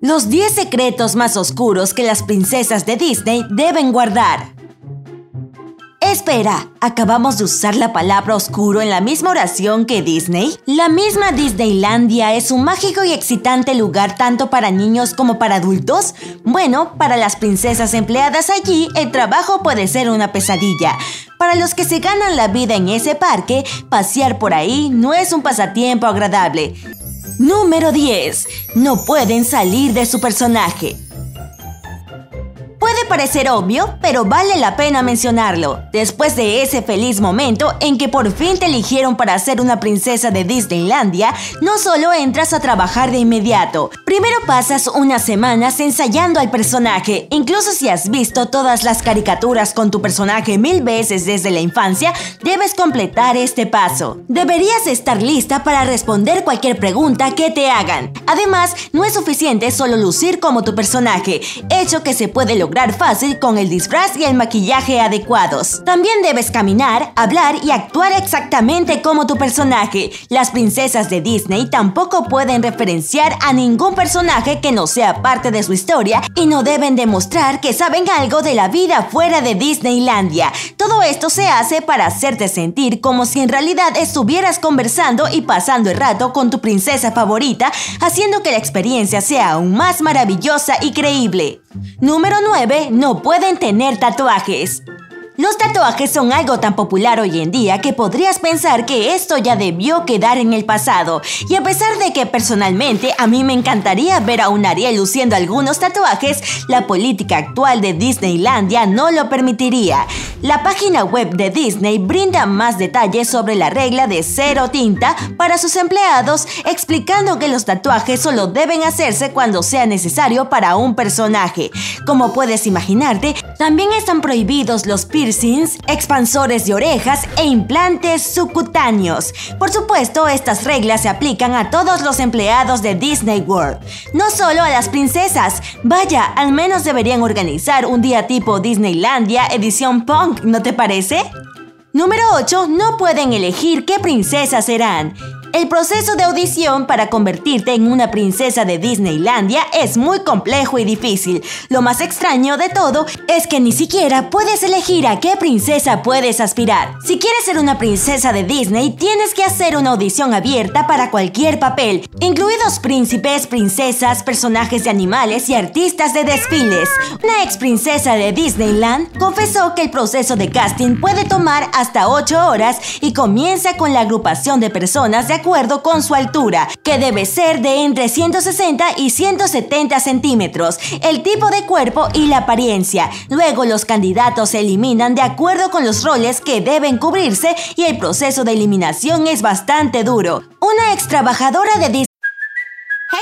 Los 10 secretos más oscuros que las princesas de Disney deben guardar. Espera, ¿acabamos de usar la palabra oscuro en la misma oración que Disney? La misma Disneylandia es un mágico y excitante lugar tanto para niños como para adultos. Bueno, para las princesas empleadas allí, el trabajo puede ser una pesadilla. Para los que se ganan la vida en ese parque, pasear por ahí no es un pasatiempo agradable. Número 10. No pueden salir de su personaje. Puede parecer obvio, pero vale la pena mencionarlo. Después de ese feliz momento en que por fin te eligieron para ser una princesa de Disneylandia, no solo entras a trabajar de inmediato. Primero pasas unas semanas ensayando al personaje. Incluso si has visto todas las caricaturas con tu personaje mil veces desde la infancia, debes completar este paso. Deberías estar lista para responder cualquier pregunta que te hagan. Además, no es suficiente solo lucir como tu personaje, hecho que se puede lograr fácil con el disfraz y el maquillaje adecuados. También debes caminar, hablar y actuar exactamente como tu personaje. Las princesas de Disney tampoco pueden referenciar a ningún personaje que no sea parte de su historia y no deben demostrar que saben algo de la vida fuera de Disneylandia. Todo esto se hace para hacerte sentir como si en realidad estuvieras conversando y pasando el rato con tu princesa favorita, haciendo que la experiencia sea aún más maravillosa y creíble. Número 9. No pueden tener tatuajes. Los tatuajes son algo tan popular hoy en día que podrías pensar que esto ya debió quedar en el pasado. Y a pesar de que personalmente a mí me encantaría ver a un Ariel luciendo algunos tatuajes, la política actual de Disneylandia no lo permitiría. La página web de Disney brinda más detalles sobre la regla de cero tinta para sus empleados, explicando que los tatuajes solo deben hacerse cuando sea necesario para un personaje. Como puedes imaginarte, también están prohibidos los piercings, expansores de orejas e implantes subcutáneos. Por supuesto, estas reglas se aplican a todos los empleados de Disney World, no solo a las princesas. Vaya, al menos deberían organizar un día tipo Disneylandia edición punk, ¿no te parece? Número 8. No pueden elegir qué princesas serán. El proceso de audición para convertirte en una princesa de Disneylandia es muy complejo y difícil. Lo más extraño de todo es que ni siquiera puedes elegir a qué princesa puedes aspirar. Si quieres ser una princesa de Disney, tienes que hacer una audición abierta para cualquier papel, incluidos príncipes, princesas, personajes de animales y artistas de desfiles. Una ex princesa de Disneyland confesó que el proceso de casting puede tomar hasta 8 horas y comienza con la agrupación de personas de acuerdo con su altura, que debe ser de entre 160 y 170 centímetros, el tipo de cuerpo y la apariencia. Luego los candidatos se eliminan de acuerdo con los roles que deben cubrirse y el proceso de eliminación es bastante duro. Una ex trabajadora de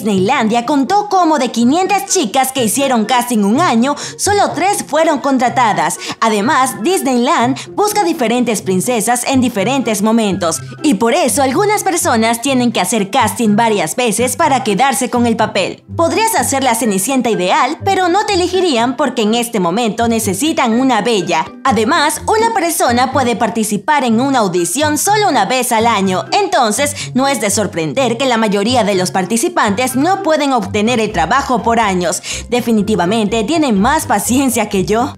Disneylandia contó como de 500 chicas que hicieron casting un año, solo 3 fueron contratadas. Además, Disneyland busca diferentes princesas en diferentes momentos y por eso algunas personas tienen que hacer casting varias veces para quedarse con el papel. Podrías hacer la cenicienta ideal, pero no te elegirían porque en este momento necesitan una bella. Además, una persona puede participar en una audición solo una vez al año, entonces no es de sorprender que la mayoría de los participantes no pueden obtener el trabajo por años. Definitivamente tienen más paciencia que yo.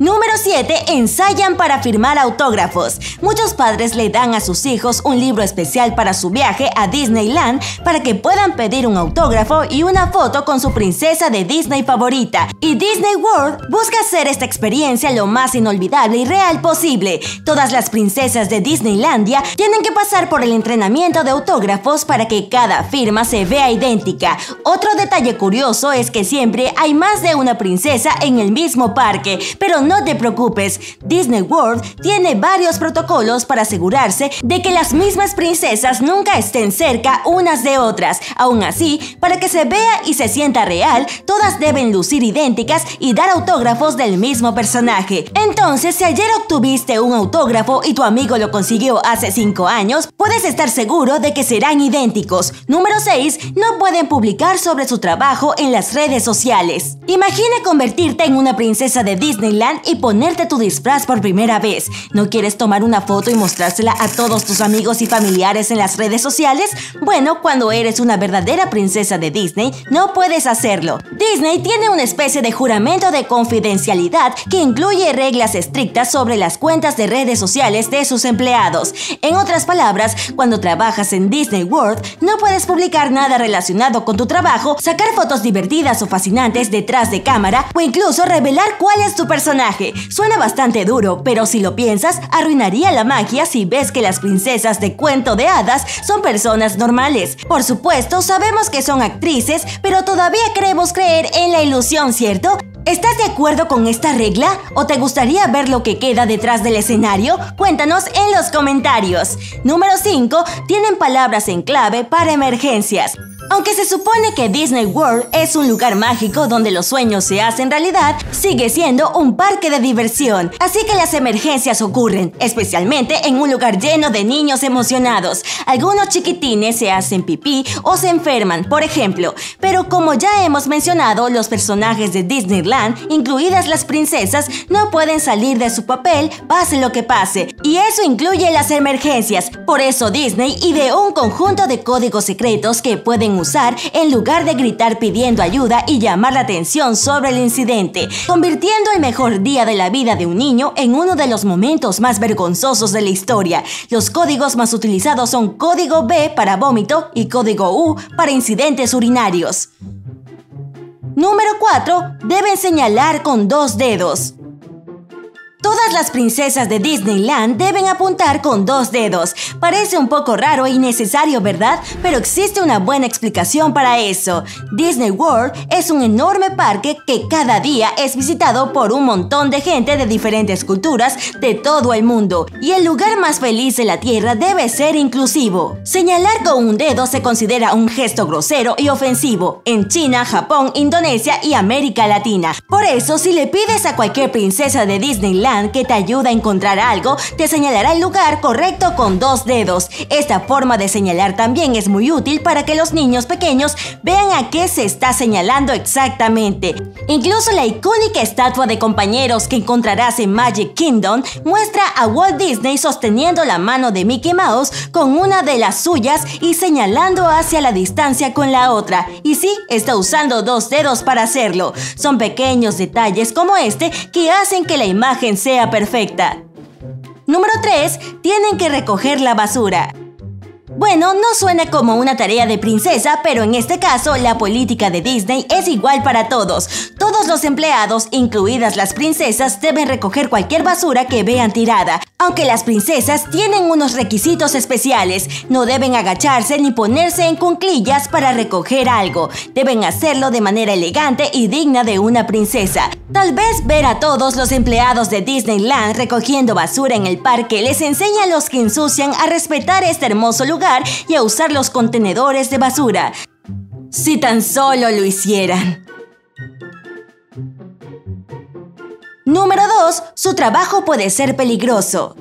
Número 7. Ensayan para firmar autógrafos. Muchos padres le dan a sus hijos un libro especial para su viaje a Disneyland para que puedan pedir un autógrafo y una foto con su princesa de Disney favorita. Y Disney World busca hacer esta experiencia lo más inolvidable y real posible. Todas las princesas de Disneylandia tienen que pasar por el entrenamiento de autógrafos para que cada firma se vea idéntica. Otro detalle curioso es que siempre hay más de una princesa en el mismo parque, pero no te preocupes, Disney World tiene varios protocolos para asegurarse de que las mismas princesas nunca estén cerca unas de otras. Aún así, para que se vea y se sienta real, todas deben lucir idénticas y dar autógrafos del mismo personaje. Entonces, si ayer obtuviste un autógrafo y tu amigo lo consiguió hace 5 años, puedes estar seguro de que serán idénticos. Número 6. No pueden publicar sobre su trabajo en las redes sociales. Imagina convertirte en una princesa de Disneyland y ponerte tu disfraz por primera vez. ¿No quieres tomar una foto y mostrársela a todos tus amigos y familiares en las redes sociales? Bueno, cuando eres una verdadera princesa de Disney, no puedes hacerlo. Disney tiene una especie de juramento de confidencialidad que incluye reglas estrictas sobre las cuentas de redes sociales de sus empleados. En otras palabras, cuando trabajas en Disney World, no puedes publicar nada relacionado con tu trabajo, sacar fotos divertidas o fascinantes detrás de cámara o incluso revelar cuál es tu personaje Suena bastante duro, pero si lo piensas, arruinaría la magia si ves que las princesas de cuento de hadas son personas normales. Por supuesto, sabemos que son actrices, pero todavía queremos creer en la ilusión, ¿cierto? ¿Estás de acuerdo con esta regla o te gustaría ver lo que queda detrás del escenario? Cuéntanos en los comentarios. Número 5. Tienen palabras en clave para emergencias. Aunque se supone que Disney World es un lugar mágico donde los sueños se hacen realidad, sigue siendo un parque de diversión. Así que las emergencias ocurren, especialmente en un lugar lleno de niños emocionados. Algunos chiquitines se hacen pipí o se enferman, por ejemplo. Pero como ya hemos mencionado, los personajes de Disneyland, incluidas las princesas, no pueden salir de su papel, pase lo que pase. Y eso incluye las emergencias. Por eso Disney ideó un conjunto de códigos secretos que pueden usar en lugar de gritar pidiendo ayuda y llamar la atención sobre el incidente, convirtiendo el mejor día de la vida de un niño en uno de los momentos más vergonzosos de la historia. Los códigos más utilizados son código B para vómito y código U para incidentes urinarios. Número 4. Deben señalar con dos dedos. Todas las princesas de Disneyland deben apuntar con dos dedos. Parece un poco raro e innecesario, ¿verdad? Pero existe una buena explicación para eso. Disney World es un enorme parque que cada día es visitado por un montón de gente de diferentes culturas de todo el mundo. Y el lugar más feliz de la Tierra debe ser inclusivo. Señalar con un dedo se considera un gesto grosero y ofensivo en China, Japón, Indonesia y América Latina. Por eso, si le pides a cualquier princesa de Disneyland que te ayuda a encontrar algo, te señalará el lugar correcto con dos dedos. Esta forma de señalar también es muy útil para que los niños pequeños vean a qué se está señalando exactamente. Incluso la icónica estatua de compañeros que encontrarás en Magic Kingdom muestra a Walt Disney sosteniendo la mano de Mickey Mouse con una de las suyas y señalando hacia la distancia con la otra. Y sí, está usando dos dedos para hacerlo. Son pequeños detalles como este que hacen que la imagen sea perfecta. Número 3. Tienen que recoger la basura. Bueno, no suena como una tarea de princesa, pero en este caso la política de Disney es igual para todos. Todos los empleados, incluidas las princesas, deben recoger cualquier basura que vean tirada. Aunque las princesas tienen unos requisitos especiales, no deben agacharse ni ponerse en cunclillas para recoger algo. Deben hacerlo de manera elegante y digna de una princesa. Tal vez ver a todos los empleados de Disneyland recogiendo basura en el parque les enseña a los que ensucian a respetar este hermoso lugar y a usar los contenedores de basura. Si tan solo lo hicieran. Número 2. Su trabajo puede ser peligroso.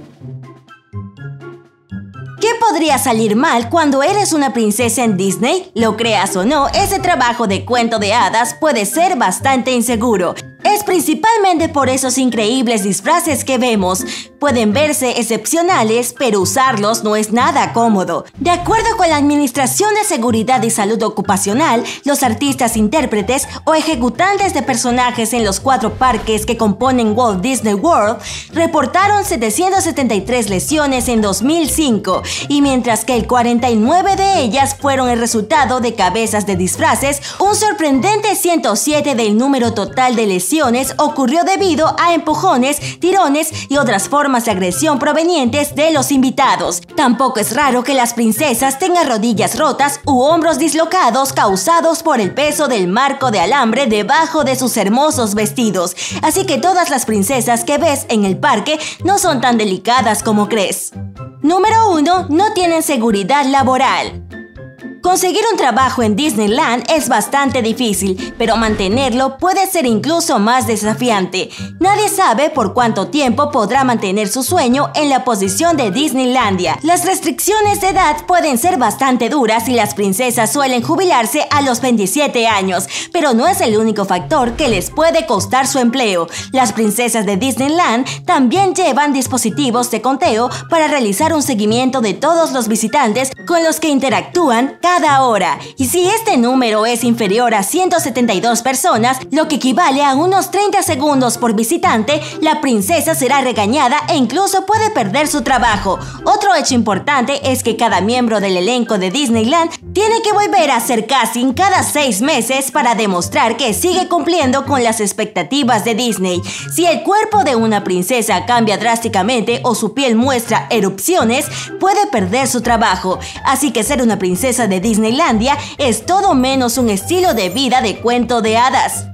¿Qué podría salir mal cuando eres una princesa en Disney? Lo creas o no, ese trabajo de cuento de hadas puede ser bastante inseguro. Es principalmente por esos increíbles disfraces que vemos. Pueden verse excepcionales, pero usarlos no es nada cómodo. De acuerdo con la Administración de Seguridad y Salud Ocupacional, los artistas intérpretes o ejecutantes de personajes en los cuatro parques que componen Walt Disney World reportaron 773 lesiones en 2005 y mientras que el 49 de ellas fueron el resultado de cabezas de disfraces, un sorprendente 107 del número total de lesiones ocurrió debido a empujones, tirones y otras formas de agresión provenientes de los invitados. Tampoco es raro que las princesas tengan rodillas rotas u hombros dislocados causados por el peso del marco de alambre debajo de sus hermosos vestidos. Así que todas las princesas que ves en el parque no son tan delicadas como crees. Número 1. No tienen seguridad laboral. Conseguir un trabajo en Disneyland es bastante difícil, pero mantenerlo puede ser incluso más desafiante. Nadie sabe por cuánto tiempo podrá mantener su sueño en la posición de Disneylandia. Las restricciones de edad pueden ser bastante duras y las princesas suelen jubilarse a los 27 años, pero no es el único factor que les puede costar su empleo. Las princesas de Disneyland también llevan dispositivos de conteo para realizar un seguimiento de todos los visitantes con los que interactúan cada hora. Y si este número es inferior a 172 personas, lo que equivale a unos 30 segundos por visitante, la princesa será regañada e incluso puede perder su trabajo. Otro hecho importante es que cada miembro del elenco de Disneyland tiene que volver a hacer casting cada seis meses para demostrar que sigue cumpliendo con las expectativas de Disney. Si el cuerpo de una princesa cambia drásticamente o su piel muestra erupciones, puede perder su trabajo. Así que ser una princesa de Disneylandia es todo menos un estilo de vida de cuento de hadas.